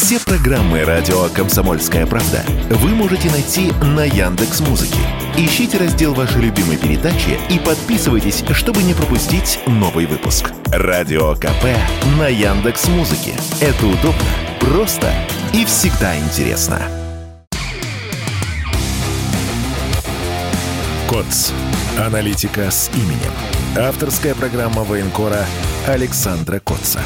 Все программы радио Комсомольская правда вы можете найти на Яндекс Музыке. Ищите раздел вашей любимой передачи и подписывайтесь, чтобы не пропустить новый выпуск. Радио КП на Яндекс Музыке. Это удобно, просто и всегда интересно. КОЦ. Аналитика с именем. Авторская программа военкора Александра Котца.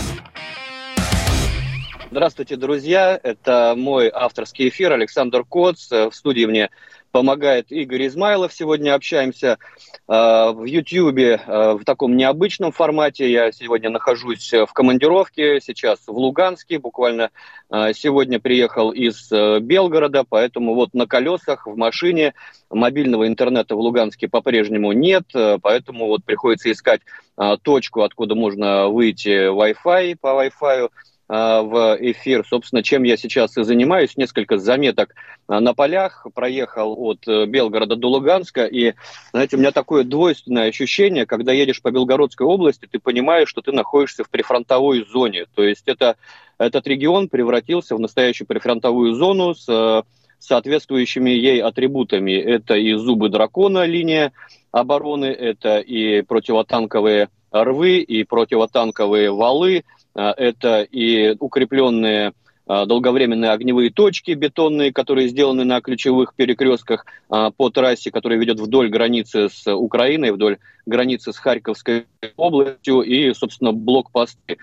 Здравствуйте, друзья. Это мой авторский эфир. Александр Коц. В студии мне помогает Игорь Измайлов. Сегодня общаемся э, в Ютьюбе э, в таком необычном формате. Я сегодня нахожусь в командировке, сейчас в Луганске. Буквально э, сегодня приехал из Белгорода, поэтому вот на колесах, в машине. Мобильного интернета в Луганске по-прежнему нет, поэтому вот приходится искать точку, откуда можно выйти Wi-Fi по Wi-Fi в эфир. Собственно, чем я сейчас и занимаюсь. Несколько заметок а, на полях. Проехал от э, Белгорода до Луганска. И, знаете, у меня такое двойственное ощущение, когда едешь по Белгородской области, ты понимаешь, что ты находишься в прифронтовой зоне. То есть это, этот регион превратился в настоящую прифронтовую зону с э, соответствующими ей атрибутами. Это и зубы дракона, линия обороны, это и противотанковые рвы, и противотанковые валы – это и укрепленные а, долговременные огневые точки бетонные, которые сделаны на ключевых перекрестках а, по трассе, которая ведет вдоль границы с Украиной, вдоль границы с Харьковской областью и, собственно, блокпосты.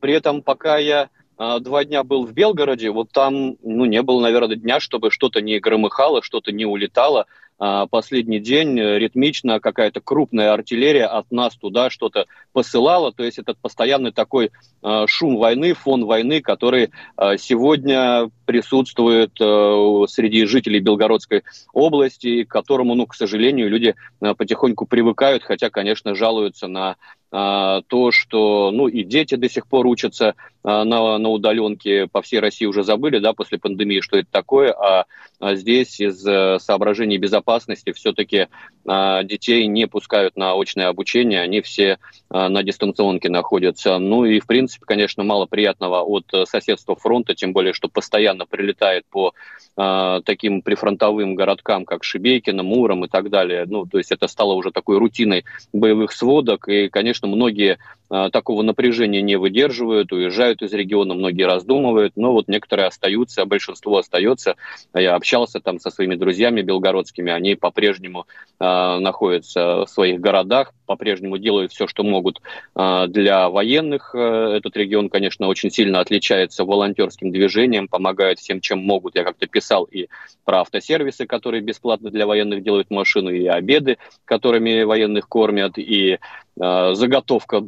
При этом, пока я два дня был в Белгороде, вот там ну, не было, наверное, дня, чтобы что-то не громыхало, что-то не улетало. А, последний день э, ритмично какая-то крупная артиллерия от нас туда что-то посылала. То есть этот постоянный такой а, шум войны, фон войны, который а, сегодня присутствует э, среди жителей Белгородской области, к которому, ну, к сожалению, люди потихоньку привыкают, хотя, конечно, жалуются на то, что ну, и дети до сих пор учатся на, на удаленке, по всей России уже забыли, да, после пандемии, что это такое, а здесь из э, соображений безопасности все-таки а, детей не пускают на очное обучение, они все а, на дистанционке находятся. Ну и, в принципе, конечно, мало приятного от э, соседства фронта, тем более, что постоянно прилетает по а, таким прифронтовым городкам, как Шебекино, Муром и так далее. Ну, то есть это стало уже такой рутиной боевых сводок, и, конечно, многие такого напряжения не выдерживают, уезжают из региона, многие раздумывают, но вот некоторые остаются, большинство остается. Я общался там со своими друзьями белгородскими, они по-прежнему э, находятся в своих городах, по-прежнему делают все, что могут э, для военных. Э, этот регион, конечно, очень сильно отличается волонтерским движением, помогают всем, чем могут. Я как-то писал и про автосервисы, которые бесплатно для военных делают машины, и обеды, которыми военных кормят, и э, заготовка э,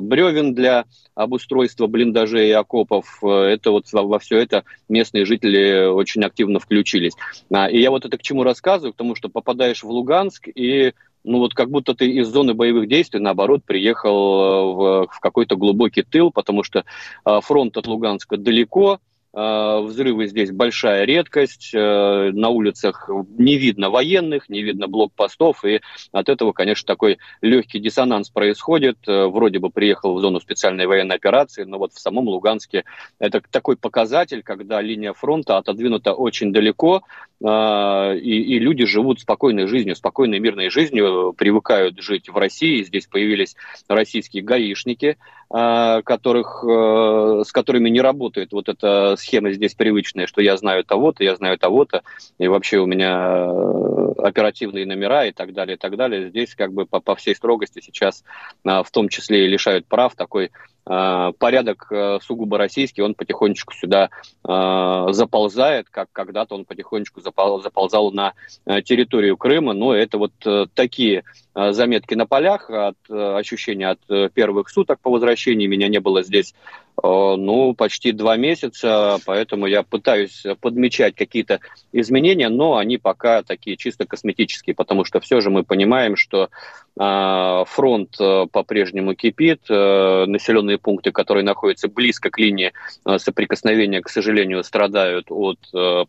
бревен для обустройства блиндажей и окопов. Э, это вот во все это местные жители очень активно включились. А, и я вот это к чему рассказываю, к тому, что попадаешь в Луганск и ну вот как будто ты из зоны боевых действий, наоборот, приехал э, в, в какой-то глубокий тыл, потому что э, фронт от Луганска далеко, Э, взрывы здесь большая редкость, на улицах не видно военных, не видно блокпостов, и от этого, конечно, такой легкий диссонанс происходит. Вроде бы приехал в зону специальной военной операции, но вот в самом Луганске это такой показатель, когда линия фронта отодвинута очень далеко, и, и люди живут спокойной жизнью, спокойной мирной жизнью, привыкают жить в России. Здесь появились российские гаишники, которых, с которыми не работает вот эта схема здесь привычная, что я знаю того-то, я знаю того-то, и вообще у меня э, оперативные номера и так далее, и так далее. Здесь как бы по, по всей строгости сейчас а, в том числе и лишают прав такой а, порядок э, сугубо российский, он потихонечку сюда а, заползает, как когда-то он потихонечку заползал на э, территорию Крыма. Но это вот такие заметки на полях от ощущения от первых суток по возвращении. Меня не было здесь Э, ну, почти два месяца, поэтому я пытаюсь подмечать какие-то изменения, но они пока такие чисто косметические, потому что все же мы понимаем, что э, фронт э, по-прежнему кипит, э, населенные пункты, которые находятся близко к линии э, соприкосновения, к сожалению, страдают от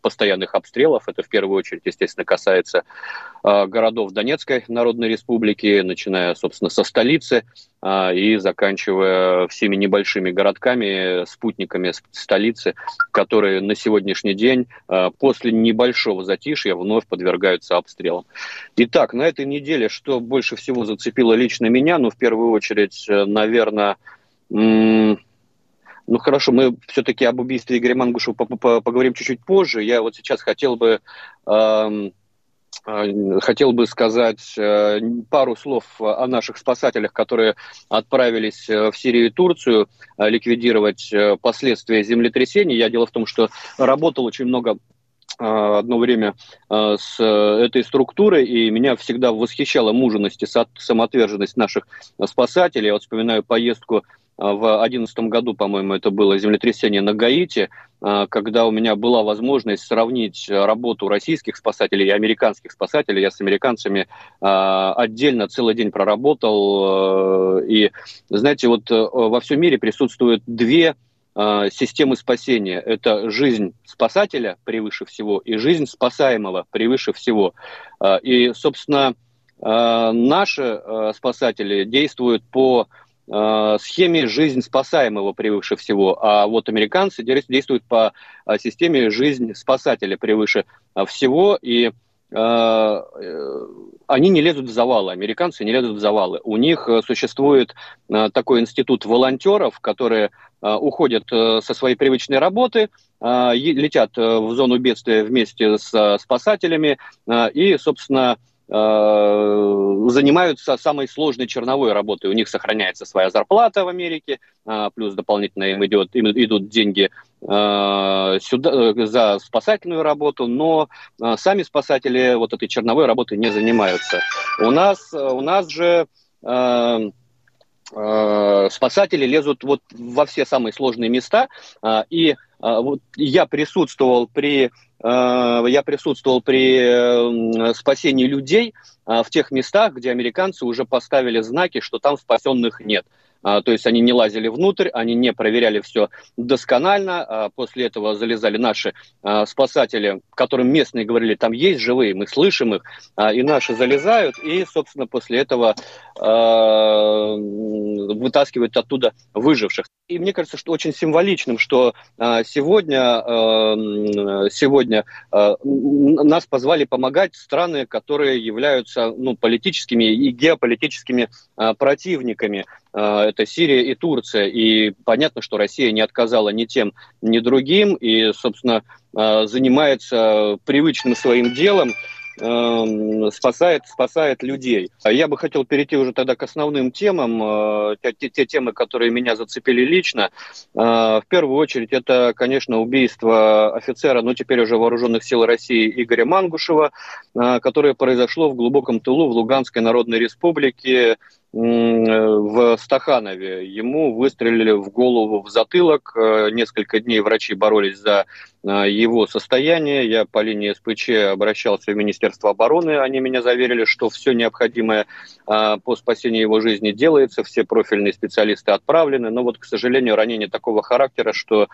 постоянных обстрелов. Это в первую очередь, естественно, касается городов Донецкой Народной Республики, начиная, собственно, со столицы и заканчивая всеми небольшими городками, спутниками столицы, которые на сегодняшний день после небольшого затишья вновь подвергаются обстрелам. Итак, на этой неделе что больше всего зацепило лично меня? Ну, в первую очередь, э, наверное, ну хорошо, мы все-таки об убийстве Игоря Мангушева поговорим чуть-чуть позже. Я вот сейчас хотел бы э, хотел бы сказать э, пару слов о наших спасателях, которые отправились э, в Сирию и Турцию ликвидировать последствия землетрясений. Я дело в том, что работал очень много одно время с этой структурой, и меня всегда восхищала муженость и самоотверженность наших спасателей. Я вот вспоминаю поездку в 2011 году, по-моему, это было землетрясение на Гаити, а, когда у меня была возможность сравнить работу российских спасателей и американских спасателей. Я с американцами а, отдельно целый день проработал. И, знаете, вот э, во всем мире присутствуют две системы спасения. Это жизнь спасателя превыше всего и жизнь спасаемого превыше всего. И, собственно, наши спасатели действуют по э, схеме жизнь спасаемого превыше всего, а вот американцы действуют по э, системе жизнь спасателя превыше э, всего, и э, они не лезут в завалы, американцы не лезут в завалы. У них существует такой институт волонтеров, которые уходят со своей привычной работы, летят в зону бедствия вместе с спасателями и, собственно, Э, занимаются самой сложной черновой работой. У них сохраняется своя зарплата в Америке, э, плюс дополнительно им, идет, им идут деньги э, сюда, за спасательную работу, но сами спасатели вот этой черновой работой не занимаются. У нас, у нас же спасатели лезут вот во все самые сложные места, и вот я присутствовал при Э, я присутствовал при спасении людей э, в тех местах, где американцы уже поставили знаки, что там спасенных нет. А, то есть они не лазили внутрь, они не проверяли все досконально. А, после этого залезали наши а, спасатели, которым местные говорили, там есть живые, мы слышим их, и наши залезают, и, собственно, после этого вытаскивают оттуда выживших. И мне кажется, что очень символичным, что сегодня, сегодня нас позвали помогать страны, которые являются ну, политическими и геополитическими противниками это Сирия и Турция. И понятно, что Россия не отказала ни тем, ни другим, и, собственно, а, занимается привычным своим делом, а, спасает, спасает людей. Я бы хотел перейти уже тогда к основным темам, те, те темы, которые меня зацепили лично. В первую очередь это, конечно, убийство офицера, ну теперь уже вооруженных сил России Игоря Мангушева, которое произошло в глубоком тылу в Луганской Народной Республике в Стаханове. Ему выстрелили в голову, в затылок. Э, несколько дней врачи боролись за э, его состояние. Я по линии СПЧ обращался в Министерство обороны. Они меня заверили, что все необходимое э, по спасению его жизни делается. Все профильные специалисты отправлены. Но вот, к сожалению, ранение такого характера, что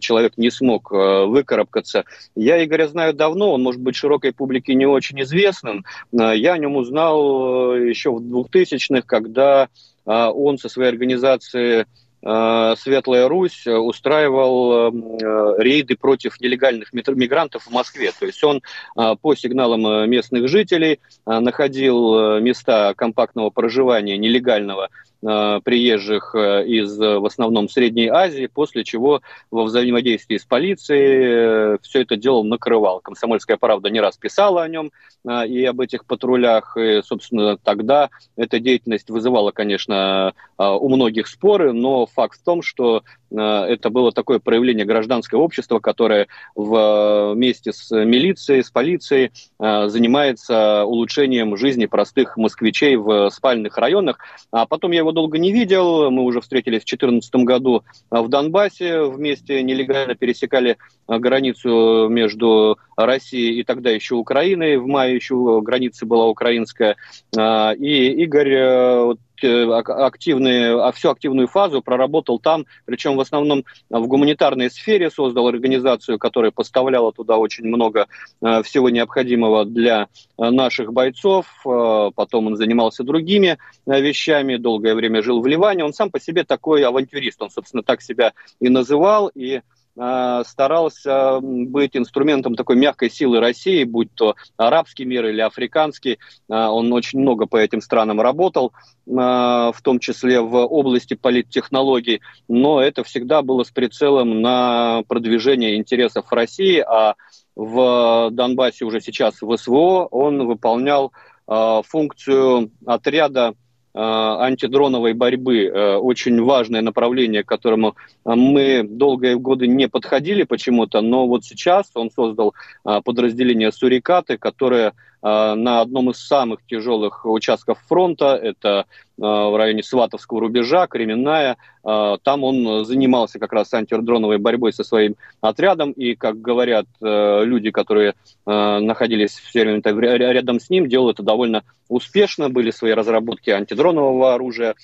человек не смог выкарабкаться. Я Игоря знаю давно. Он может быть широкой публике не очень известным. Я о нем узнал еще в 2000-х, когда а, он со своей организацией а, Светлая Русь устраивал э, рейды против нелегальных мигрантов в Москве. То есть он а, по сигналам э, местных жителей находил э, места компактного проживания нелегального приезжих э, из э, в основном Средней Азии, после чего во взаимодействии с полицией все это дело накрывал. Комсомольская правда не раз писала о нем и об этих патрулях, и, собственно, тогда эта деятельность вызывала, конечно, у многих споры, но факт в том, что это было такое проявление гражданского общества, которое вместе с милицией, с полицией занимается улучшением жизни простых москвичей в спальных районах. А потом я его долго не видел. Мы уже встретились в 2014 году в Донбассе, вместе нелегально пересекали границу между Россией и тогда еще Украиной. В мае еще граница была украинская. А, и Игорь э, вот, активные, всю активную фазу проработал там, причем в основном в гуманитарной сфере, создал организацию, которая поставляла туда очень много всего необходимого для наших бойцов. Потом он занимался другими вещами, долгое время жил в Ливане. Он сам по себе такой авантюрист, он, собственно, так себя и называл, и Э, старался быть инструментом такой мягкой силы России, будь то арабский мир или африканский. Э, он очень много по этим странам работал, э, в том числе в области политтехнологий, но это всегда было с прицелом на продвижение интересов России, а в Донбассе уже сейчас в СВО он выполнял функцию отряда Э, антидроновой борьбы, э, очень важное направление, к которому мы долгие годы не подходили почему-то, но вот сейчас он создал э, подразделение «Сурикаты», которое Э, на одном из самых тяжелых участков фронта, это э, в районе Сватовского рубежа, Кременная. Э, там он занимался как раз антидроновой борьбой со своим отрядом, и, как говорят люди, которые находились все время рядом с ним, делал это довольно успешно, были свои разработки антидронового оружия,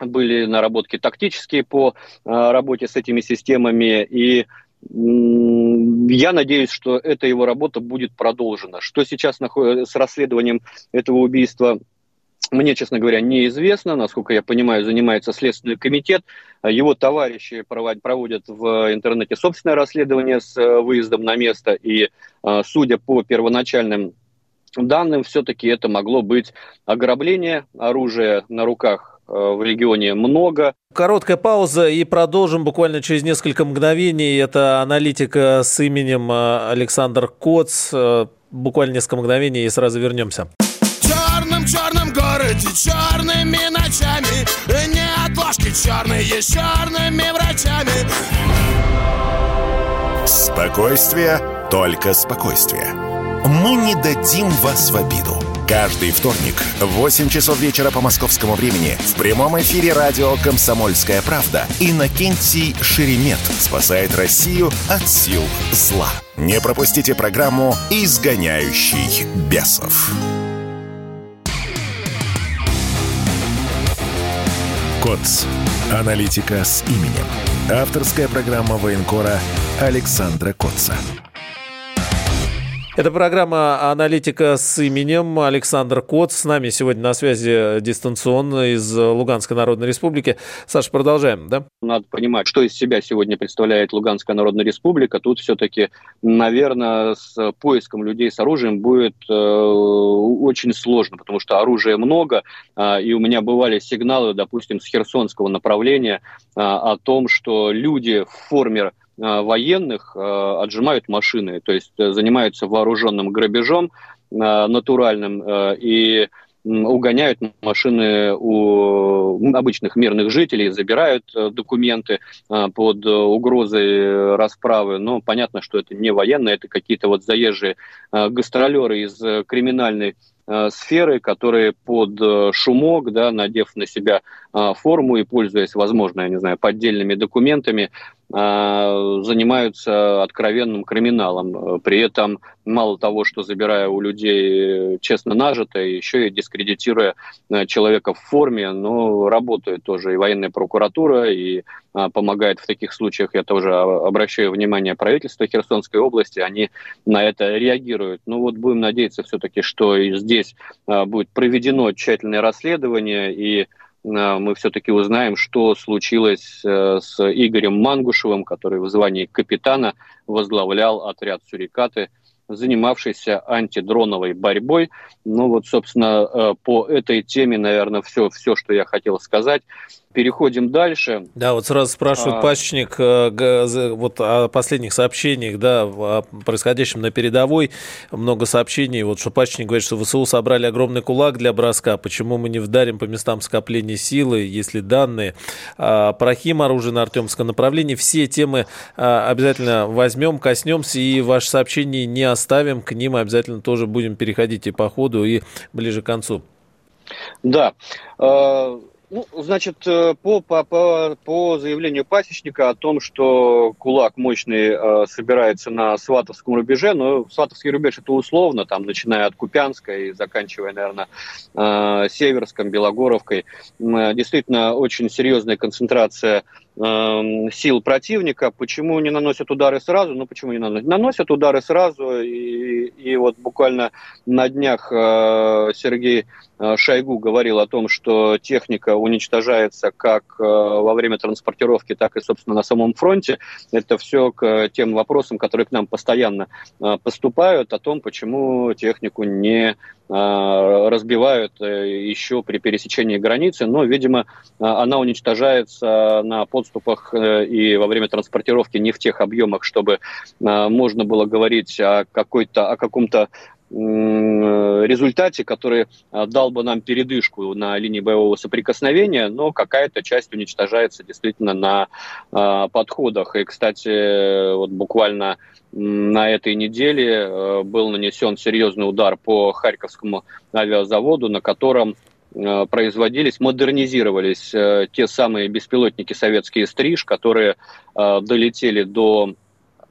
были наработки тактические по работе с этими системами, и я надеюсь, что эта его работа будет продолжена. Что сейчас с расследованием этого убийства мне, честно говоря, неизвестно. Насколько я понимаю, занимается Следственный комитет. Его товарищи проводят в интернете собственное расследование с э, выездом на место. И, э, судя по первоначальным данным, все-таки это могло быть ограбление оружия на руках Э, в регионе много. Короткая пауза и продолжим буквально через несколько мгновений. Это аналитика с именем э, Александр Коц. Э, буквально несколько мгновений и сразу вернемся. черном черном городе черными ночами Не отложки черные с черными врачами Спокойствие, только спокойствие. Мы не дадим вас в обиду. Каждый вторник в 8 часов вечера по московскому времени в прямом эфире радио «Комсомольская правда» Иннокентий Шеремет спасает Россию от сил зла. Не пропустите программу «Изгоняющий бесов». КОЦ. Аналитика с именем. Авторская программа военкора Александра Котца. Это программа «Аналитика с именем» Александр Кот. С нами сегодня на связи дистанционно из Луганской Народной Республики. Саша, продолжаем, да? Надо понимать, что из себя сегодня представляет Луганская Народная Республика. Тут все-таки, наверное, с поиском людей с оружием будет э, очень сложно, потому что оружия много, э, и у меня бывали сигналы, допустим, с Херсонского направления э, о том, что люди в форме военных э, отжимают машины, то есть э, занимаются вооруженным грабежом натуральным и угоняют машины у обычных мирных жителей, забирают документы под угрозой расправы. Но понятно, что это не военные, это какие-то вот заезжие гастролеры из криминальной сферы, которые под шумок, да, надев на себя форму и пользуясь, возможно, я не знаю, поддельными документами, занимаются откровенным криминалом. При этом мало того, что забирая у людей честно нажитое, еще и дискредитируя э, человека в форме, но работает тоже и военная прокуратура, и а, помогает в таких случаях, я тоже обращаю внимание правительства Херсонской области, они на это реагируют. Ну вот будем надеяться все-таки, что и здесь а, будет проведено тщательное расследование, и Э, мы все-таки узнаем, что случилось э, с Игорем Мангушевым, который в звании капитана возглавлял отряд «Сурикаты», занимавшийся антидроновой борьбой. Ну вот, собственно, э, по этой теме, наверное, все, все, что я хотел сказать. Переходим дальше. Да, вот сразу спрашивают а... Пасечник э, вот о последних сообщениях, да, о происходящем на передовой. Много сообщений. Вот что Пасечник говорит, что ВСУ собрали огромный кулак для броска. Почему мы не вдарим по местам скопления силы, если данные? А, Прохим, оружие на Артемском направлении. Все темы а, обязательно возьмем, коснемся, и ваши сообщения не оставим. К ним обязательно тоже будем переходить и по ходу, и ближе к концу. Да. Ну, значит, э, по, по, по, по заявлению пасечника о том, что кулак мощный э, собирается на Сватовском рубеже, но Сватовский рубеж это условно, там, начиная от Купянска и заканчивая, наверное, э, Северском, Белогоровкой. Э, действительно, очень серьезная концентрация сил противника. Почему не наносят удары сразу? Ну, почему не наносят? Наносят удары сразу, и, и вот буквально на днях э, Сергей э, Шойгу говорил о том, что техника уничтожается как э, во время транспортировки, так и, собственно, на самом фронте. Это все к тем вопросам, которые к нам постоянно поступают, о том, почему технику не разбивают еще при пересечении границы, но, видимо, она уничтожается на под подступах э, и во время транспортировки не в тех объемах, чтобы э, можно было говорить о, какой-то, о каком-то результате, который э, дал бы нам передышку на линии боевого соприкосновения, но какая-то часть уничтожается действительно на подходах. И, кстати, вот буквально на этой неделе был нанесен серьезный удар по Харьковскому авиазаводу, на котором производились, модернизировались э, те самые беспилотники советские «Стриж», которые э, долетели до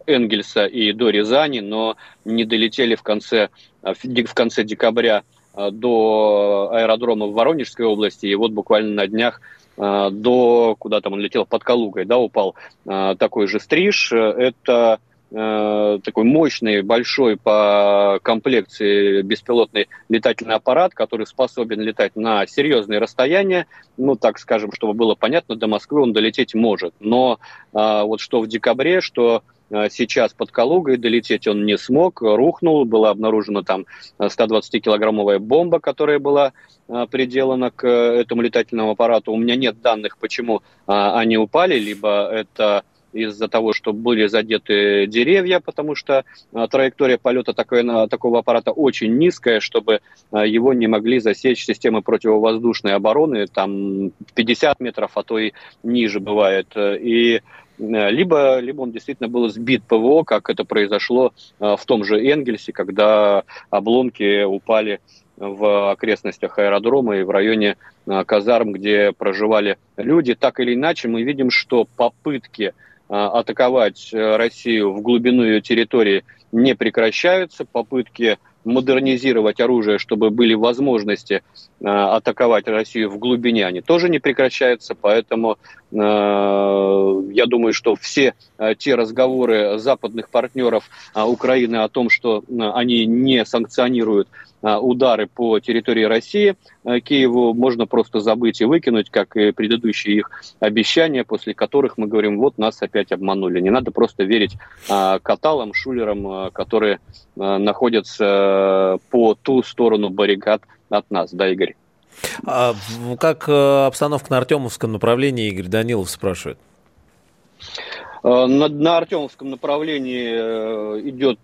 Энгельса и до Рязани, но не долетели в конце, в конце декабря до аэродрома в Воронежской области, и вот буквально на днях до, куда там он летел, под Калугой, да, упал такой же стриж. Это Э, такой мощный, большой по комплекции беспилотный летательный аппарат, который способен летать на серьезные расстояния. Ну, так скажем, чтобы было понятно, до Москвы он долететь может. Но э, вот что в декабре, что э, сейчас под Калугой долететь он не смог, рухнул, была обнаружена там 120-килограммовая бомба, которая была приделана к этому летательному аппарату. У меня нет данных, почему они упали, либо это из-за того, что были задеты деревья, потому что а, траектория полета такой, такого аппарата очень низкая, чтобы а, его не могли засечь системы противовоздушной обороны, там 50 метров, а то и ниже бывает. И э, либо, либо он действительно был сбит ПВО, как это произошло в том же Энгельсе, когда обломки упали в окрестностях аэродрома и в районе казарм, где проживали люди. Так или иначе, мы видим, что попытки атаковать э, Россию в глубину ее территории не прекращаются. Попытки модернизировать оружие, чтобы были возможности а, атаковать Россию в глубине, они тоже не прекращаются. Поэтому а, я думаю, что все те разговоры западных партнеров Украины о том, что они не санкционируют удары по территории России Киеву можно просто забыть и выкинуть, как и предыдущие их обещания, после которых мы говорим, вот нас опять обманули. Не надо просто верить а, каталам, шулерам, которые находятся по ту сторону баррикад от нас, да, Игорь? А, как э, обстановка на Артемовском направлении, Игорь Данилов спрашивает? Э, на, на Артемовском направлении э, идет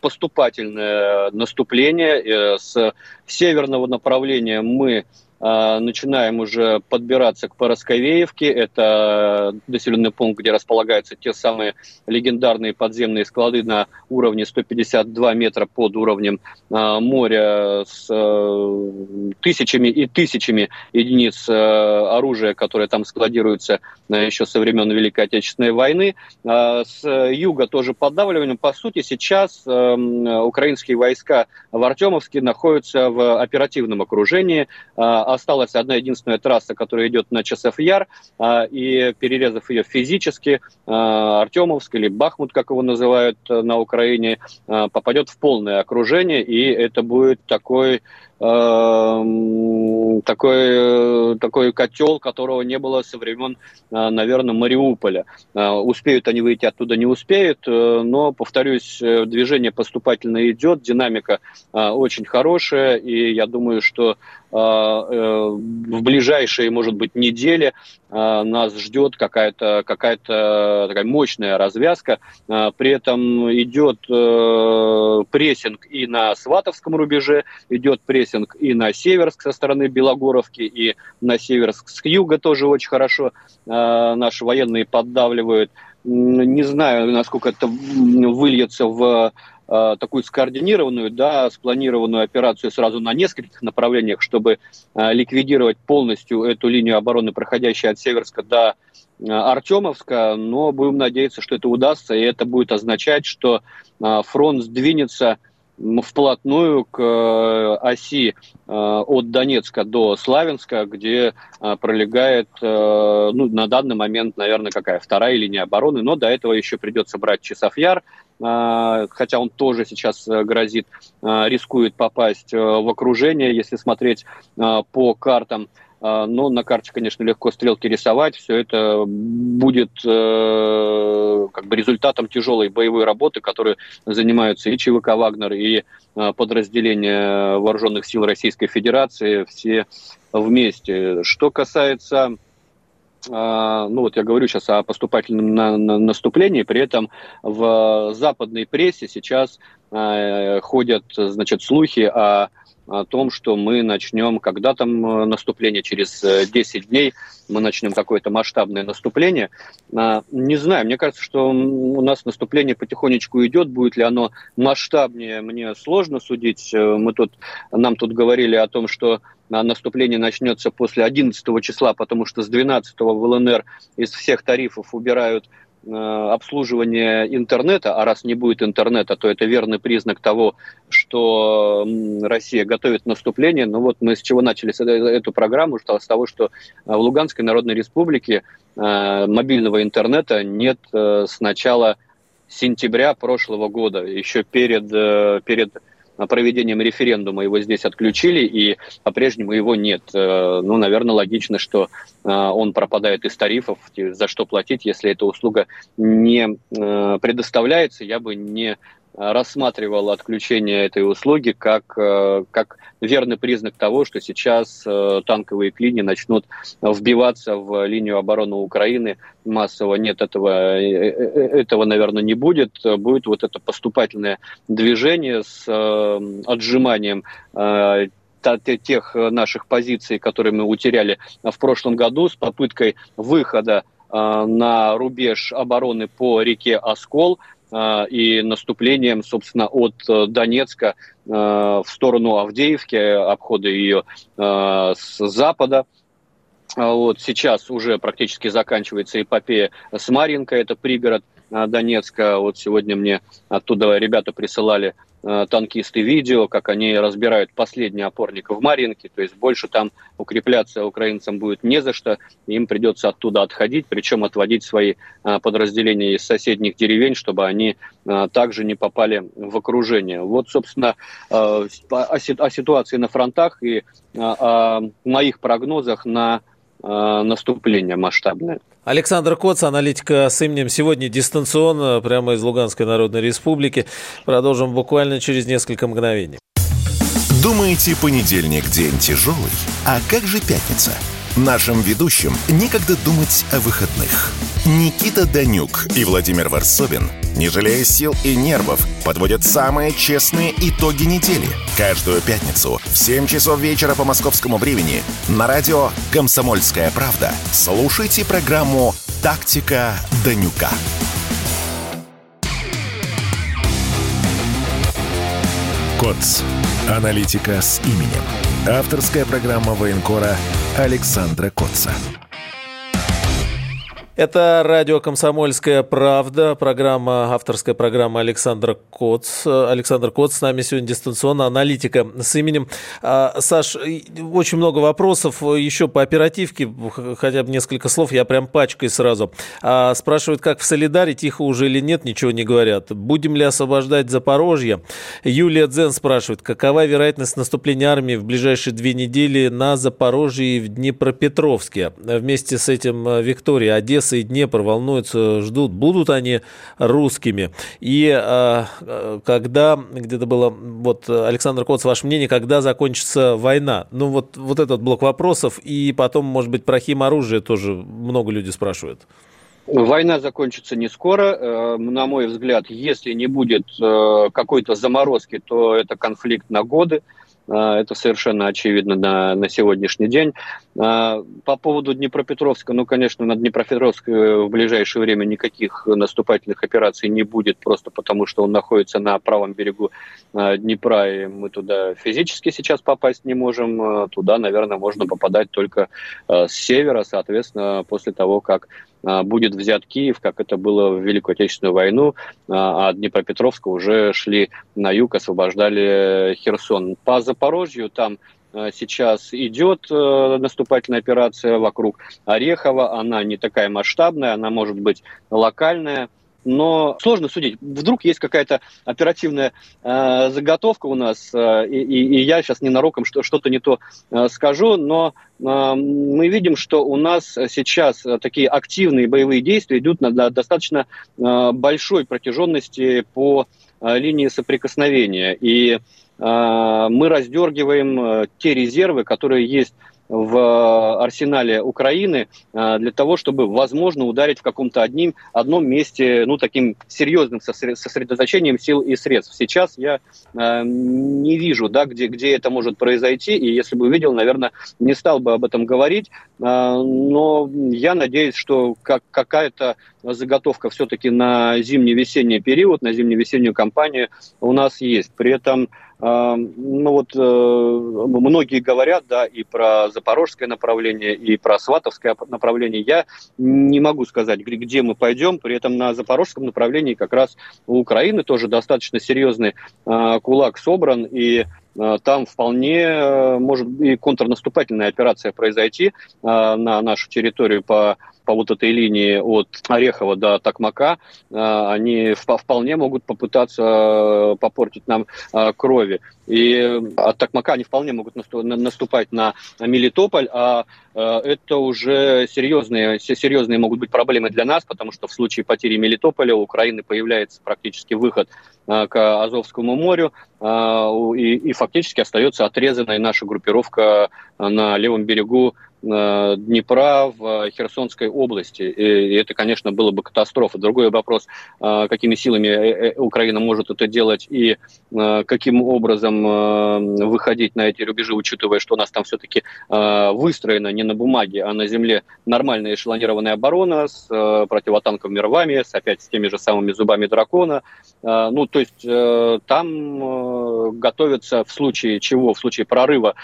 поступательное наступление. С северного направления мы начинаем уже подбираться к Поросковеевке. Это населенный пункт, где располагаются те самые легендарные подземные склады на уровне 152 метра под уровнем а, моря с э, тысячами и тысячами единиц э, оружия, которые там складируются э, еще со времен Великой Отечественной войны. А, с юга тоже поддавливаем. По сути, сейчас украинские войска в Артемовске находятся в оперативном окружении осталась одна единственная трасса, которая идет на Часов Яр, а, и перерезав ее физически, а, Артемовск или Бахмут, как его называют э, на Украине, а, попадет в полное окружение, и это будет такой такой, такой котел, которого не было со времен, э, наверное, Мариуполя. Э, успеют они выйти оттуда, не успеют, э, но, повторюсь, движение поступательно идет, динамика очень хорошая, и я думаю, что в ближайшие, может быть, недели нас ждет какая-то какая такая мощная развязка. При этом идет прессинг и на Сватовском рубеже, идет прессинг и на Северск со стороны Белогоровки, и на Северск с юга тоже очень хорошо э, наши военные поддавливают. Не знаю, насколько это выльется в э, такую скоординированную, да, спланированную операцию сразу на нескольких направлениях, чтобы э, ликвидировать полностью эту линию обороны, проходящую от Северска до э, Артемовска, но будем надеяться, что это удастся, и это будет означать, что фронт сдвинется вплотную к э, оси э, от Донецка до Славянска, где э, пролегает, ну, на данный момент, наверное, какая вторая линия обороны, но до этого еще придется брать Часов-Яр, хотя он тоже сейчас грозит, рискует попасть в окружение, если смотреть по картам. А, но на карте, конечно, легко стрелки рисовать. Все это будет э, как бы результатом тяжелой боевой работы, которой занимаются и ЧВК «Вагнер», и э, подразделения Вооруженных сил Российской Федерации, все вместе. Что касается а, ну вот я говорю сейчас о поступательном на, на наступлении, при этом в западной прессе сейчас э, ходят, значит, слухи о о том, что мы начнем, когда там э, наступление, через 10 э, дней мы начнем какое-то масштабное наступление. А, не знаю, мне кажется, что у нас наступление потихонечку идет, будет ли оно масштабнее, мне сложно судить. Э, мы тут, нам тут говорили о том, что наступление начнется после 11 числа, потому что с 12 в ЛНР из всех тарифов убирают обслуживание интернета, а раз не будет интернета, то это верный признак того, что Россия готовит наступление. Ну вот мы с чего начали эту программу, что с того, что э, в Луганской Народной Республике э, мобильного интернета нет с начала сентября прошлого года, еще перед, перед проведением референдума его здесь отключили, и по-прежнему его нет. Э, ну, наверное, логично, что э, он пропадает из тарифов, за что платить, если эта услуга не э, предоставляется. Я бы не рассматривал отключение этой услуги как, э, как верный признак того, что сейчас э, танковые клини начнут вбиваться в линию обороны Украины массово. Нет, этого, э, этого наверное, не будет. Будет вот это поступательное движение с отжиманием тех наших позиций, которые мы утеряли в прошлом году, с попыткой выхода на рубеж обороны по реке Оскол – Э, и наступлением, собственно, от э, Донецка э, в сторону Авдеевки, обхода ее с запада. Вот сейчас уже практически заканчивается эпопея с Маринко, это пригород Донецка. Вот сегодня мне оттуда ребята присылали Э, танкисты видео, как они разбирают последний опорник в Маринке, то есть больше там укрепляться украинцам будет не за что, им придется оттуда отходить, причем отводить свои э, подразделения из соседних деревень, чтобы они э, также не попали в окружение. Вот, собственно, о ситуации на фронтах и о моих прогнозах на наступление масштабное. Александр Коц, аналитика с именем сегодня дистанционно, прямо из Луганской Народной Республики. Продолжим буквально через несколько мгновений. Думаете, понедельник день тяжелый? А как же пятница? Нашим ведущим некогда думать о выходных. Никита Данюк и Владимир Варсобин, не жалея сил и нервов, подводят самые честные итоги недели. Каждую пятницу в 7 часов вечера по московскому времени на радио «Комсомольская правда» слушайте программу «Тактика Данюка». КОЦ. Аналитика с именем. Авторская программа военкора Александра Котца. Это радио «Комсомольская правда», программа, авторская программа Александра Коц. Александр Коц с нами сегодня дистанционно, аналитика с именем. А, Саш, очень много вопросов еще по оперативке, хотя бы несколько слов, я прям пачкой сразу. А, спрашивают, как в Солидаре, тихо уже или нет, ничего не говорят. Будем ли освобождать Запорожье? Юлия Дзен спрашивает, какова вероятность наступления армии в ближайшие две недели на Запорожье и в Днепропетровске? Вместе с этим э, Виктория, Одесса, Одесса и Днепр волнуются, ждут, будут они русскими. И а, когда, где-то было, вот, Александр Коц, ваше мнение, когда закончится война? Ну, вот, вот этот блок вопросов, и потом, может быть, про химоружие тоже много людей спрашивают. Война закончится не скоро. Э, на мой взгляд, если не будет э, какой-то заморозки, то это конфликт на годы. А, это совершенно очевидно на, на сегодняшний день. А, по поводу Днепропетровска, ну, конечно, на Днепропетровск э, в ближайшее время никаких наступательных операций не будет, просто потому что он находится на правом берегу а, Днепра, и мы туда физически сейчас попасть не можем. Туда, наверное, можно попадать только с севера, соответственно, после того, как будет взят Киев, как это было в Великую Отечественную войну, а Днепропетровска уже шли на юг, освобождали Херсон. По Запорожью там э, сейчас идет э, наступательная операция вокруг Орехова. Она не такая масштабная, она может быть локальная но сложно судить. Вдруг есть какая-то оперативная э, заготовка у нас, э, и, и я сейчас ненароком что, что-то не то э, скажу, но э, мы видим, что у нас сейчас такие активные боевые действия идут на, на достаточно э, большой протяженности по э, линии соприкосновения, и э, мы раздергиваем э, те резервы, которые есть в э, арсенале Украины э, для того, чтобы, возможно, ударить в каком-то одним, одном месте, ну, таким серьезным сосредоточением сил и средств. Сейчас я э, не вижу, да, где, где это может произойти, и если бы увидел, наверное, не стал бы об этом говорить, но я надеюсь, что как, какая-то заготовка все-таки на зимне-весенний период, на зимне-весеннюю кампанию у нас есть. При этом ну вот э, многие говорят, да, и про запорожское направление, и про сватовское направление. Я не могу сказать, где мы пойдем. При этом на запорожском направлении как раз у Украины тоже достаточно серьезный а, кулак собран, и а, там вполне э, может и контрнаступательная операция произойти на нашу территорию по по вот этой линии от Орехова до Токмака, а, они вполне могут попытаться э, попортить нам э, крови. И от Токмака они вполне могут наступать на Мелитополь, а э, это уже серьезные, серьезные могут быть проблемы для нас, потому что в случае потери Мелитополя у Украины появляется практически выход к Азовскому морю, и, и фактически остается отрезанная наша группировка на левом берегу Э, Днепра в Херсонской области. И это, конечно, было бы катастрофа. Другой вопрос, э, какими силами э, Украина может это делать и каким образом выходить на эти рубежи, учитывая, что у нас там все-таки выстроена не на бумаге, а на земле нормальная эшелонированная оборона с противотанковыми рвами, с опять с теми же самыми зубами дракона. Ну, то есть там готовятся в случае чего, в случае прорыва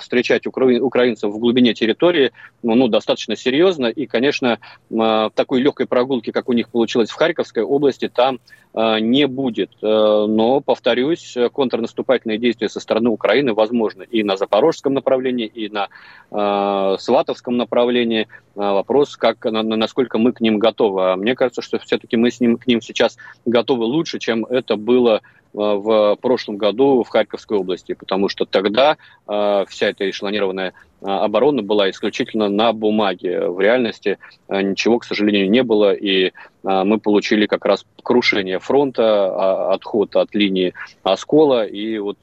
встречать украинцев в глубине территории территории ну, ну, достаточно серьезно. И, конечно, а, такой легкой прогулки, как у них получилось в Харьковской области, там а, не будет. Э, но, повторюсь, контрнаступательные действия со стороны Украины возможны и на запорожском направлении, и на э, сватовском направлении. Вопрос, как, насколько мы к ним готовы. А мне кажется, что все-таки мы с ним, к ним сейчас готовы лучше, чем это было в прошлом году в Харьковской области, потому что тогда э, вся эта эшелонированная а, оборона была исключительно на бумаге. В реальности а, ничего, к сожалению, не было, и а, мы получили как раз крушение фронта, отход от линии оскола, и вот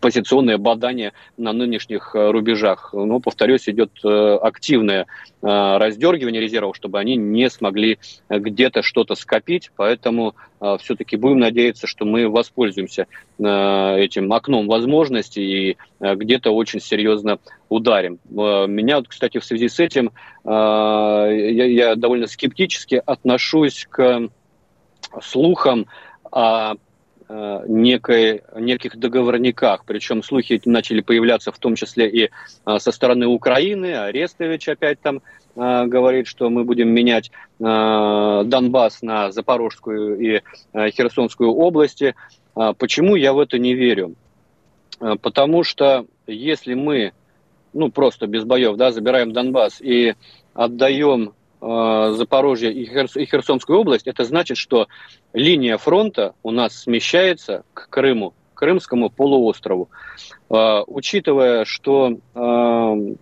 позиционное бадание на нынешних э, рубежах. Но, повторюсь, идет э, активное э, раздергивание резервов, чтобы они не смогли где-то что-то скопить. Поэтому все-таки будем надеяться, что мы воспользуемся этим окном возможностей и где-то очень серьезно ударим. Меня, кстати, в связи с этим я довольно скептически отношусь к слухам о Э, некой, неких договорниках. Причем слухи начали появляться в том числе и э, со стороны Украины. Арестович опять там э, говорит, что мы будем менять Донбасс на Запорожскую и Херсонскую области. Почему я в это не верю? Потому что если мы, ну просто без боев, да, забираем Донбасс и отдаем Э, Запорожье и, Херсонскую область, это значит, что линия фронта у нас смещается к Крыму, к Крымскому полуострову. Э, учитывая, что э,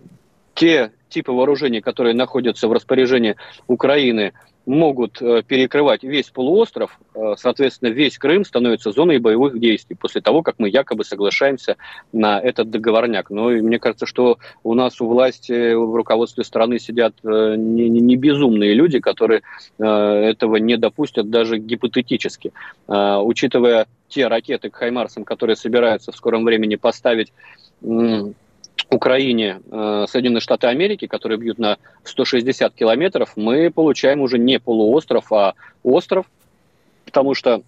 те типы вооружений, которые находятся в распоряжении Украины, могут э, перекрывать весь полуостров, э, соответственно, весь Крым становится зоной боевых действий после того, как мы якобы соглашаемся на этот договорняк. Но мне кажется, что у нас у власти, в руководстве страны сидят э, не, не безумные люди, которые этого не допустят даже гипотетически. Учитывая те ракеты к Хаймарсам, которые собираются в скором времени поставить Украине э, Соединенные Штаты Америки, которые бьют на 160 километров, мы получаем уже не полуостров, а остров, потому что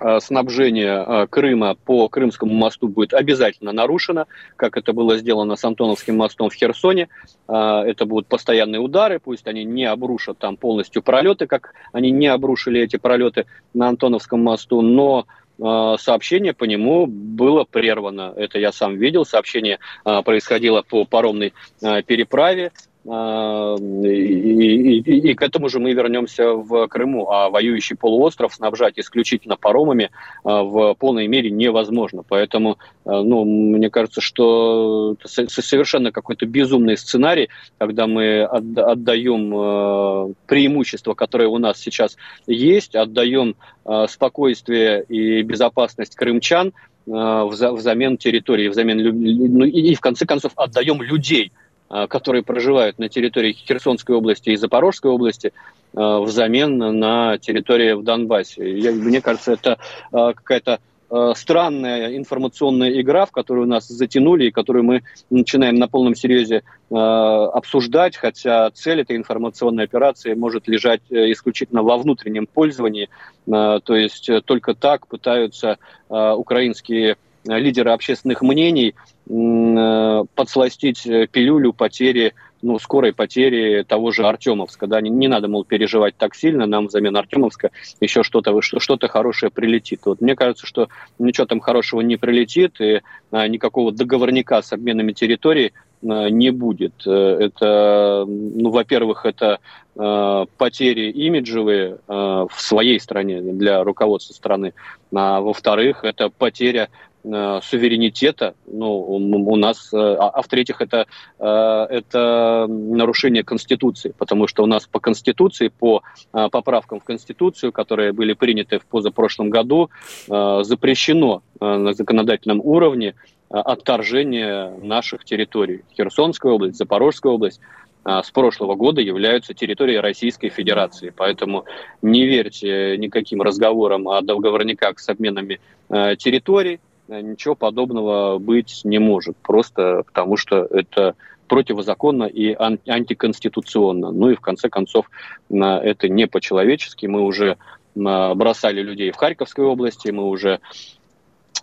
э, снабжение э, Крыма по Крымскому мосту будет обязательно нарушено, как это было сделано с Антоновским мостом в Херсоне. Это будут постоянные удары, пусть они не обрушат там полностью пролеты, как они не обрушили эти пролеты на Антоновском мосту, но сообщение по нему было прервано. Это я сам видел. Сообщение а, происходило по паромной а, переправе. И, и, и, и к этому же мы вернемся в Крыму. А воюющий полуостров снабжать исключительно паромами в полной мере невозможно. Поэтому, ну, мне кажется, что это совершенно какой-то безумный сценарий, когда мы отдаем преимущество, которое у нас сейчас есть, отдаем Э, спокойствие и безопасность крымчан э, взамен территории, взамен, ну, и в конце концов отдаем людей, э, которые проживают на территории Херсонской области и Запорожской области, взамен на территории в Донбассе. Я, мне кажется, это какая-то Э, странная информационная игра, в которую нас затянули и которую мы начинаем на полном серьезе э, обсуждать, хотя цель этой информационной операции может лежать э, исключительно во внутреннем пользовании. Э, то есть э, только так пытаются э, украинские лидеры общественных мнений э, подсластить пилюлю потери ну, скорой потери того же Артемовска. Да? Не, не надо, мол, переживать так сильно, нам взамен Артемовска еще что-то что, хорошее прилетит. Вот мне кажется, что ничего там хорошего не прилетит, и а, никакого договорника с обменами территорий а, не будет. Э, это, ну, во-первых, это э, потери имиджевые э, в своей стране для руководства страны, а во-вторых, это потеря Э, суверенитета, ну, у нас, э, а, а в-третьих, это, э, это нарушение Конституции, потому что у нас по Конституции, по поправкам в Конституцию, которые были приняты в позапрошлом году, запрещено на законодательном уровне отторжение наших территорий. Херсонская область, Запорожская область с прошлого года являются территорией Российской Федерации. Поэтому не верьте никаким разговорам о договорниках с обменами территорий. Э, ничего подобного быть не может, просто потому что это противозаконно и антиконституционно. Ну и в конце концов это не по-человечески. Мы уже бросали людей в Харьковской области, мы уже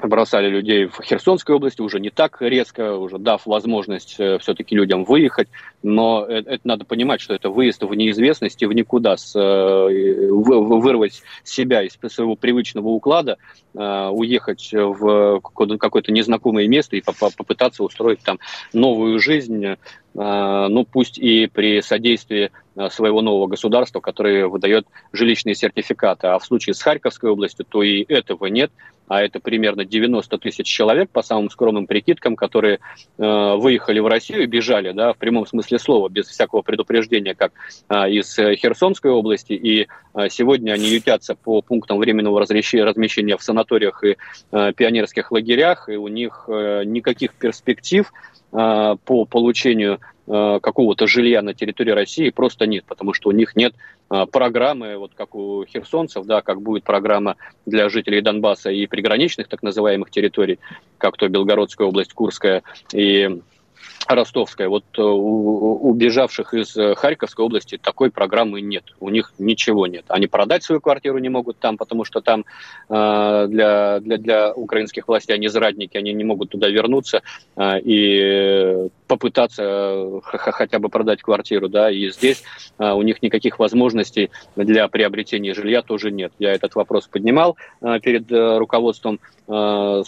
бросали людей в Херсонской области уже не так резко, уже дав возможность э, все-таки людям выехать, но это, это надо понимать, что это выезд в неизвестность и в никуда, с, э, вырвать себя из своего привычного уклада, э, уехать в какое-то незнакомое место и попытаться устроить там новую жизнь, ну пусть и при содействии своего нового государства, которое выдает жилищные сертификаты. А в случае с Харьковской областью, то и этого нет. А это примерно 90 тысяч человек, по самым скромным прикидкам, которые э, выехали в Россию и бежали, да, в прямом смысле слова, без всякого предупреждения, как э, из Херсонской области, и э, сегодня они ютятся по пунктам временного размещения в санаториях и э, пионерских лагерях, и у них э, никаких перспектив э, по получению Э, какого-то жилья на территории России просто нет, потому что у них нет э, программы, вот как у херсонцев, да, как будет программа для жителей Донбасса и приграничных так называемых территорий, как то Белгородская область, Курская и Ростовская. Вот э, у, у бежавших из э, Харьковской области такой программы нет. У них ничего нет. Они продать свою квартиру не могут там, потому что там э, для, для, для украинских властей они зрадники, они не могут туда вернуться э, и попытаться хотя бы продать квартиру. Да? И здесь э, у них никаких возможностей для приобретения жилья тоже нет. Я этот вопрос поднимал э, перед э, руководством э,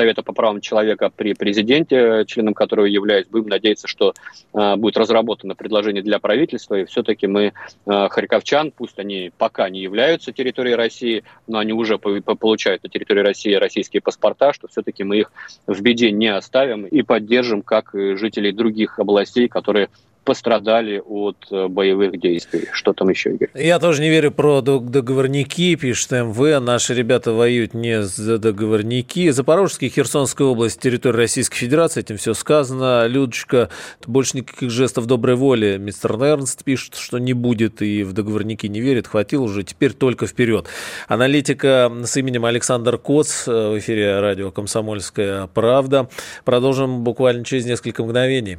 Совета по правам человека при президенте, членом которого являюсь. Будем надеяться, что будет разработано предложение для правительства, и все-таки мы харьковчан, пусть они пока не являются территорией России, но они уже получают на территории России российские паспорта, что все-таки мы их в беде не оставим и поддержим, как жителей других областей, которые пострадали от э, боевых действий. Что там еще, Игорь? Я тоже не верю про договорники, пишет МВ. Наши ребята воюют не за договорники. Запорожская и Херсонская область, территория Российской Федерации, этим все сказано. Людочка, больше никаких жестов доброй воли. Мистер Нернст пишет, что не будет и в договорники не верит. Хватило уже, теперь только вперед. Аналитика с именем Александр Коц э, в эфире радио «Комсомольская правда». Продолжим буквально через несколько мгновений.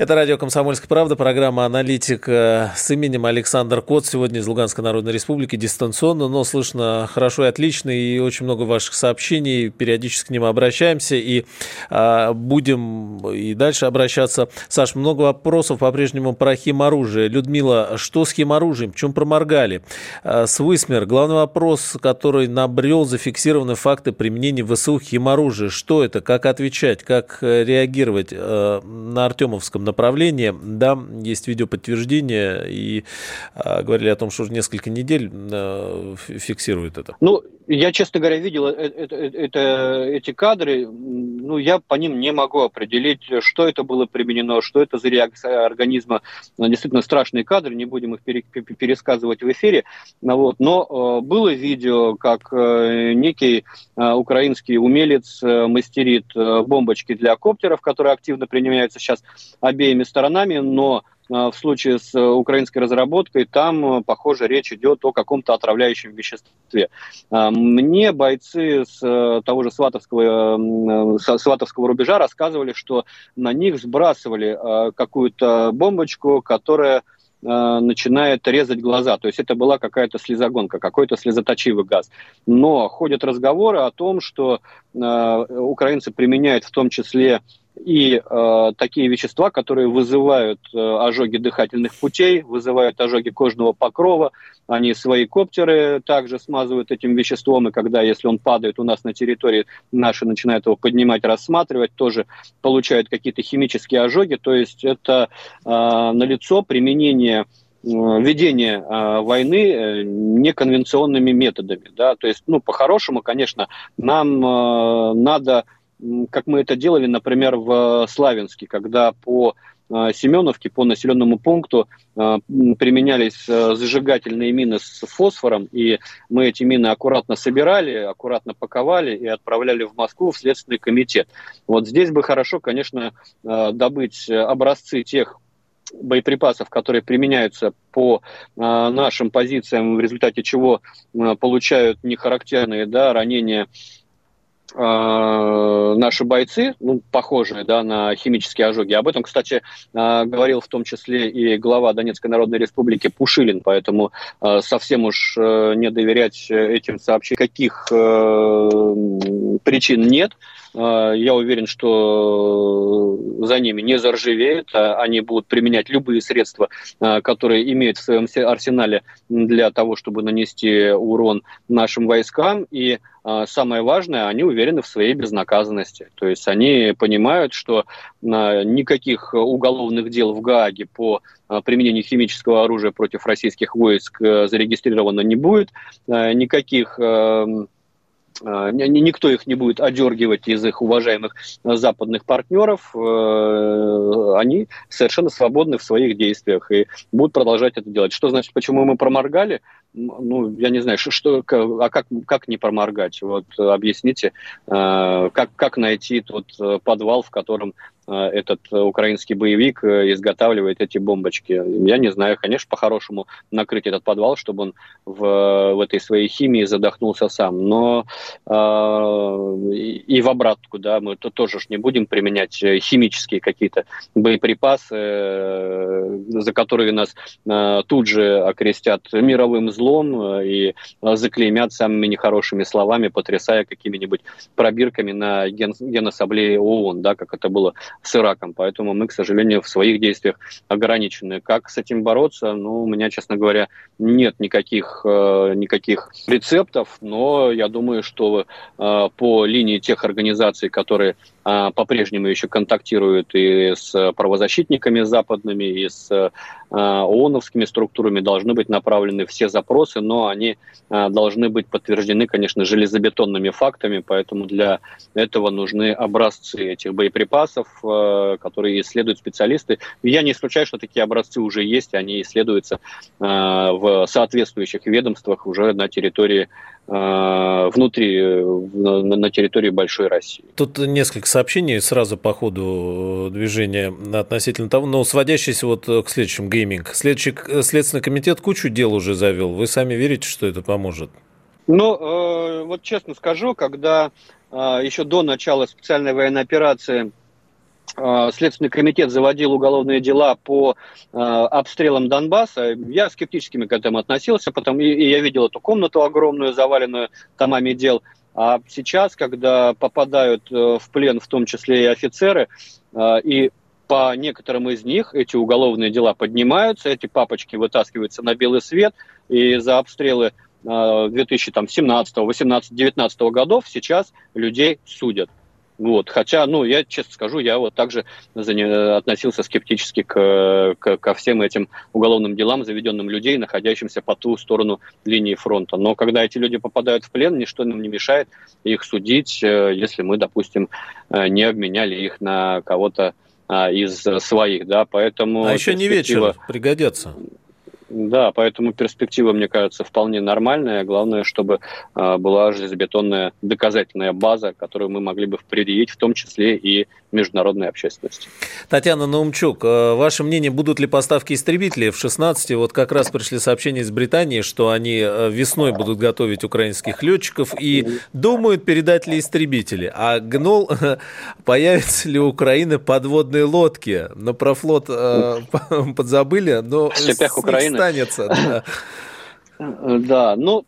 Это радио «Комсомольская правда», программа «Аналитика» с именем Александр Кот. Сегодня из Луганской Народной Республики дистанционно, но слышно хорошо и отлично, и очень много ваших сообщений. Периодически к ним обращаемся и а, будем и дальше обращаться. Саш, много вопросов по-прежнему про химоружие. Людмила, что с химоружием? Чем проморгали? А, Свисмер, главный вопрос, который набрел, зафиксированы факты применения ВСУ химоружия. Что это? Как отвечать? Как э, реагировать а, на Артемовском направлении. Да, есть видеоподтверждение, и а, говорили о том, что уже несколько недель а, фиксируют это. Ну, я, честно говоря, видел это, это, это, эти кадры. Ну, я по ним не могу определить, что это было применено, что это за реакция организма. Действительно страшные кадры, не будем их пересказывать в эфире. Ну, вот. Но э, было видео, как э, некий э, украинский умелец э, мастерит э, бомбочки для коптеров, которые активно применяются сейчас обеими сторонами, но а, в случае с э, украинской разработкой, там, э, похоже, речь идет о каком-то отравляющем веществе. Мне бойцы с э, того же сватовского, сватовского рубежа рассказывали, что на них сбрасывали какую-то бомбочку, которая начинает резать глаза. То есть это была какая-то слезогонка, какой-то слезоточивый газ. Но ходят разговоры о том, что украинцы применяют в том числе и э, такие вещества, которые вызывают э, ожоги дыхательных путей, вызывают ожоги кожного покрова. Они свои коптеры также смазывают этим веществом, и когда, если он падает у нас на территории, наши начинают его поднимать, рассматривать, тоже получают какие-то химические ожоги. То есть это э, налицо применение э, ведение э, войны э, неконвенционными методами. Да? То есть, ну, по-хорошему, конечно, нам э, надо как мы это делали, например, в Славянске, когда по э, Семеновке, по населенному пункту э, применялись э, зажигательные мины с фосфором, и мы эти мины аккуратно собирали, аккуратно паковали и отправляли в Москву в Следственный комитет. Вот здесь бы хорошо, конечно, добыть образцы тех боеприпасов, которые применяются по нашим позициям, в результате чего получают нехарактерные да, ранения Э, наши бойцы, ну, похожие да, на химические ожоги. Об этом, кстати, э, говорил в том числе и глава Донецкой Народной Республики Пушилин, поэтому э, совсем уж не доверять этим сообщениям. Каких причин нет, я уверен, что за ними не заржавеют, а они будут применять любые средства, которые имеют в своем арсенале для того, чтобы нанести урон нашим войскам. И а, самое важное, они уверены в своей безнаказанности. То есть они понимают, что а, никаких уголовных дел в Гааге по а, применению химического оружия против российских войск э, зарегистрировано не будет, никаких никто их не будет одергивать из их уважаемых западных партнеров, э, они совершенно свободны в своих действиях и будут продолжать это делать. Что значит, почему мы проморгали? Ну, я не знаю, что, что а как, как не проморгать? Вот объясните, как, как найти тот подвал, в котором Э, этот украинский боевик э, изготавливает эти бомбочки. Я не знаю, конечно, по-хорошему накрыть этот подвал, чтобы он в, в этой своей химии задохнулся сам. Но э, и в обратку, да, мы то тоже не будем применять э, химические какие-то боеприпасы, э, за которые нас э, тут же окрестят мировым злом и заклеймят самыми нехорошими словами, потрясая какими-нибудь пробирками на ген, генассамблее ООН, да, как это было с Ираком. Поэтому мы, к сожалению, в своих действиях ограничены. Как с этим бороться? Ну, у меня, честно говоря, нет никаких, э, никаких рецептов, но я думаю, что э, по линии тех организаций, которые э, по-прежнему еще контактируют и с правозащитниками западными, и с ООНовскими структурами, должны быть направлены все запросы, но они должны быть подтверждены, конечно, железобетонными фактами, поэтому для этого нужны образцы этих боеприпасов, которые исследуют специалисты. Я не исключаю, что такие образцы уже есть, они исследуются в соответствующих ведомствах уже на территории внутри, на территории большой России. Тут несколько сообщений сразу по ходу движения относительно того, но сводящийся вот к следующему гейминг. Следующий Следственный комитет кучу дел уже завел. Вы сами верите, что это поможет? Ну, э, вот честно скажу, когда э, еще до начала специальной военной операции а, Следственный комитет заводил уголовные дела по э, обстрелам Донбасса. Я скептически к этому относился, потому и, и я видел эту комнату огромную, заваленную томами дел. А сейчас, когда попадают э, в плен в том числе и офицеры, э, и по некоторым из них эти уголовные дела поднимаются, эти папочки вытаскиваются на белый свет, и за обстрелы 2017, 18, 19 годов сейчас людей судят. Вот. Хотя, ну, я честно скажу, я вот также относился скептически к, к, ко всем этим уголовным делам, заведенным людей, находящимся по ту сторону линии фронта. Но когда эти люди попадают в плен, ничто нам не мешает их судить, э, если мы, допустим, э, не обменяли их на кого-то а, из своих, да, поэтому... А еще не вечер, пригодятся. Да, поэтому перспектива, мне кажется, вполне нормальная. Главное, чтобы э, была железобетонная доказательная база, которую мы могли бы предъявить, в том числе и международной общественности. Татьяна Наумчук, э, ваше мнение, будут ли поставки истребителей в 16? Вот как раз пришли сообщения из Британии, что они э, весной будут готовить украинских летчиков и думают передать ли истребители. А ГНОЛ, появятся ли у Украины подводные лодки? Но про флот э, подзабыли, но... В Украины останется. Да, да ну,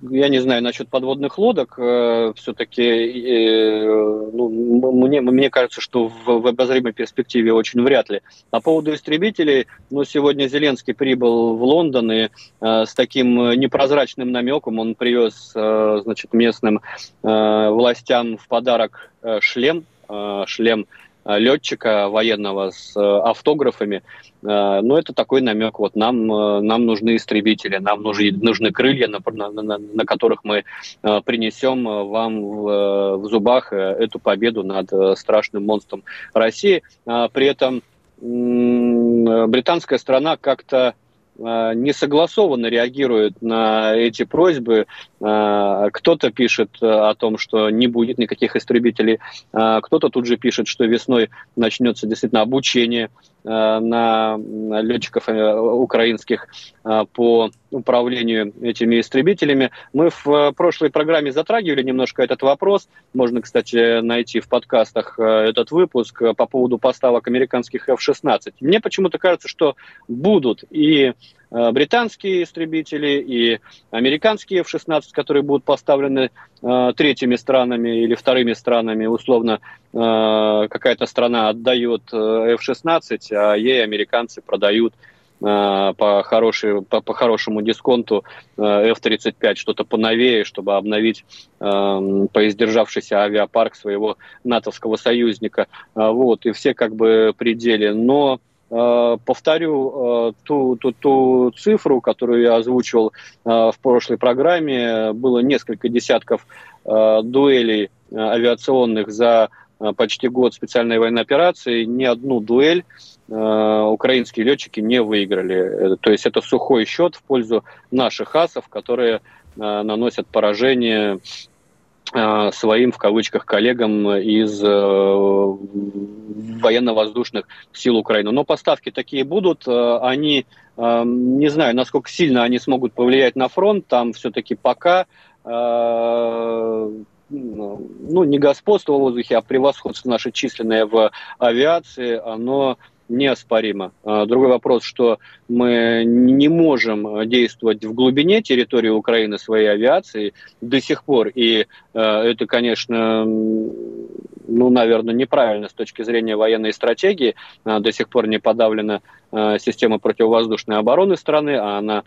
я не знаю насчет подводных лодок. Э, Все-таки э, ну, мне, мне кажется, что в, в обозримой перспективе очень вряд ли. По поводу истребителей, ну, сегодня Зеленский прибыл в Лондон и э, с таким непрозрачным намеком он привез э, значит, местным э, властям в подарок э, шлем, э, шлем Э, летчика военного с э, автографами. Э, но это такой намек. Вот нам, нам нужны истребители, нам нужны, нужны крылья, на, на, на которых мы принесем вам в, в зубах эту победу над страшным монстром России. При этом британская страна как-то Э, не согласованно реагирует на эти просьбы. Э, кто-то пишет э, о том, что не будет никаких истребителей, кто-то тут же пишет, что весной начнется действительно обучение на летчиков украинских по управлению этими истребителями. Мы в прошлой программе затрагивали немножко этот вопрос. Можно, кстати, найти в подкастах этот выпуск по поводу поставок американских F-16. Мне почему-то кажется, что будут и Э, британские истребители и американские F-16, которые будут поставлены э, третьими странами или вторыми странами. Условно, э, какая-то страна отдает F-16, а ей американцы продают по, хорошей, по, по хорошему дисконту F-35, что-то поновее, чтобы обновить э, поиздержавшийся авиапарк своего натовского союзника. Вот, и все как бы пределе. Но Э, повторю э, ту, ту, ту цифру, которую я озвучивал э, в прошлой программе. Было несколько десятков дуэлей авиационных за почти год специальной военной операции. Ни одну дуэль украинские летчики не выиграли. То есть это сухой счет в пользу наших асов, которые наносят поражение Э, своим, в кавычках, коллегам из э, военно-воздушных сил Украины. Но поставки такие будут, э, они, не знаю, насколько сильно они смогут повлиять на фронт, там все-таки пока ну, не господство в воздухе, а превосходство наше численное в авиации, оно неоспоримо. А, другой вопрос, что мы не можем действовать в глубине территории Украины своей авиации до сих пор. И а, это, конечно, ну, наверное, неправильно с точки зрения военной стратегии. До сих пор не подавлена система противовоздушной обороны страны, а она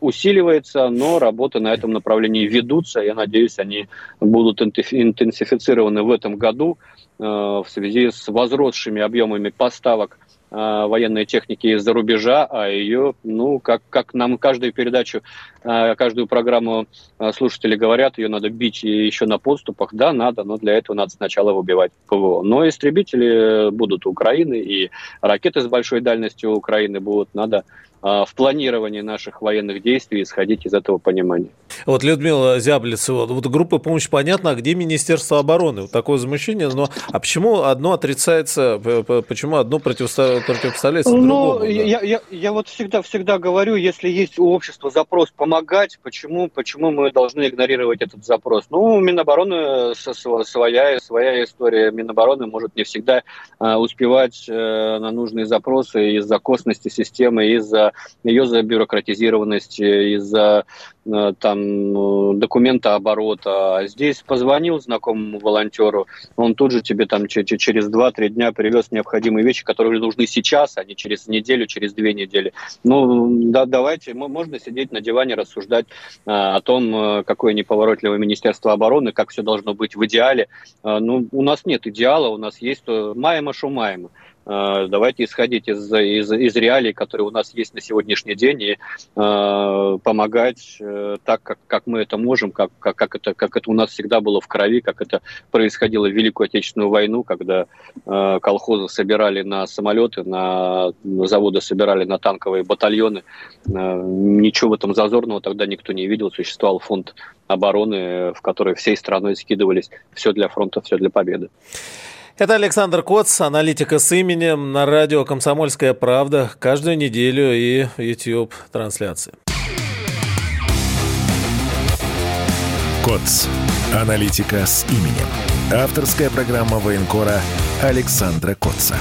усиливается, но работы на этом направлении ведутся. Я надеюсь, они будут интенсифицированы в этом году в связи с возросшими объемами поставок военной техники из-за рубежа, а ее, ну, как, как нам каждую передачу, а, каждую программу а, слушатели говорят, ее надо бить еще на подступах. Да, надо, но для этого надо сначала выбивать ПВО. Но истребители будут у Украины, и ракеты с большой дальностью у Украины будут. Надо в планировании наших военных действий исходить из этого понимания. Вот Людмила Зяблицева, вот группа помощи понятно, а где Министерство обороны? Вот такое замущение, но а почему одно отрицается, почему одно противопоставляется ну, другому? Да? Я, я, я вот всегда, всегда говорю, если есть у общества запрос помогать, почему, почему мы должны игнорировать этот запрос? Ну, Минобороны своя, своя история. Минобороны может не всегда а, успевать э, на нужные запросы из-за косности системы, из-за ее забюрократизированность, из-за э, там э, документа оборота. А здесь позвонил знакомому волонтеру, он тут же тебе там через 2-3 дня привез необходимые вещи, которые нужны сейчас, а не через неделю, через две недели. Ну, да, давайте, можно сидеть на диване, рассуждать о том, какое неповоротливое Министерство обороны, как все должно быть в идеале. Ну, у нас нет идеала, у нас есть маема шумаема. Э, давайте исходить из, из, из реалий, которые у нас есть на сегодняшний день, и э, помогать э, так, как, как мы это можем, как, как, как, это, как это у нас всегда было в крови, как это происходило в Великую Отечественную войну, когда э, колхозы собирали на самолеты, на, на заводы собирали на танковые батальоны. Э, ничего в этом зазорного тогда никто не видел. Существовал фонд обороны, в который всей страной скидывались все для фронта, все для победы. Это Александр Коц, аналитика с именем на радио «Комсомольская правда» каждую неделю и YouTube трансляции. Коц. Аналитика с именем. Авторская программа военкора Александра Котца.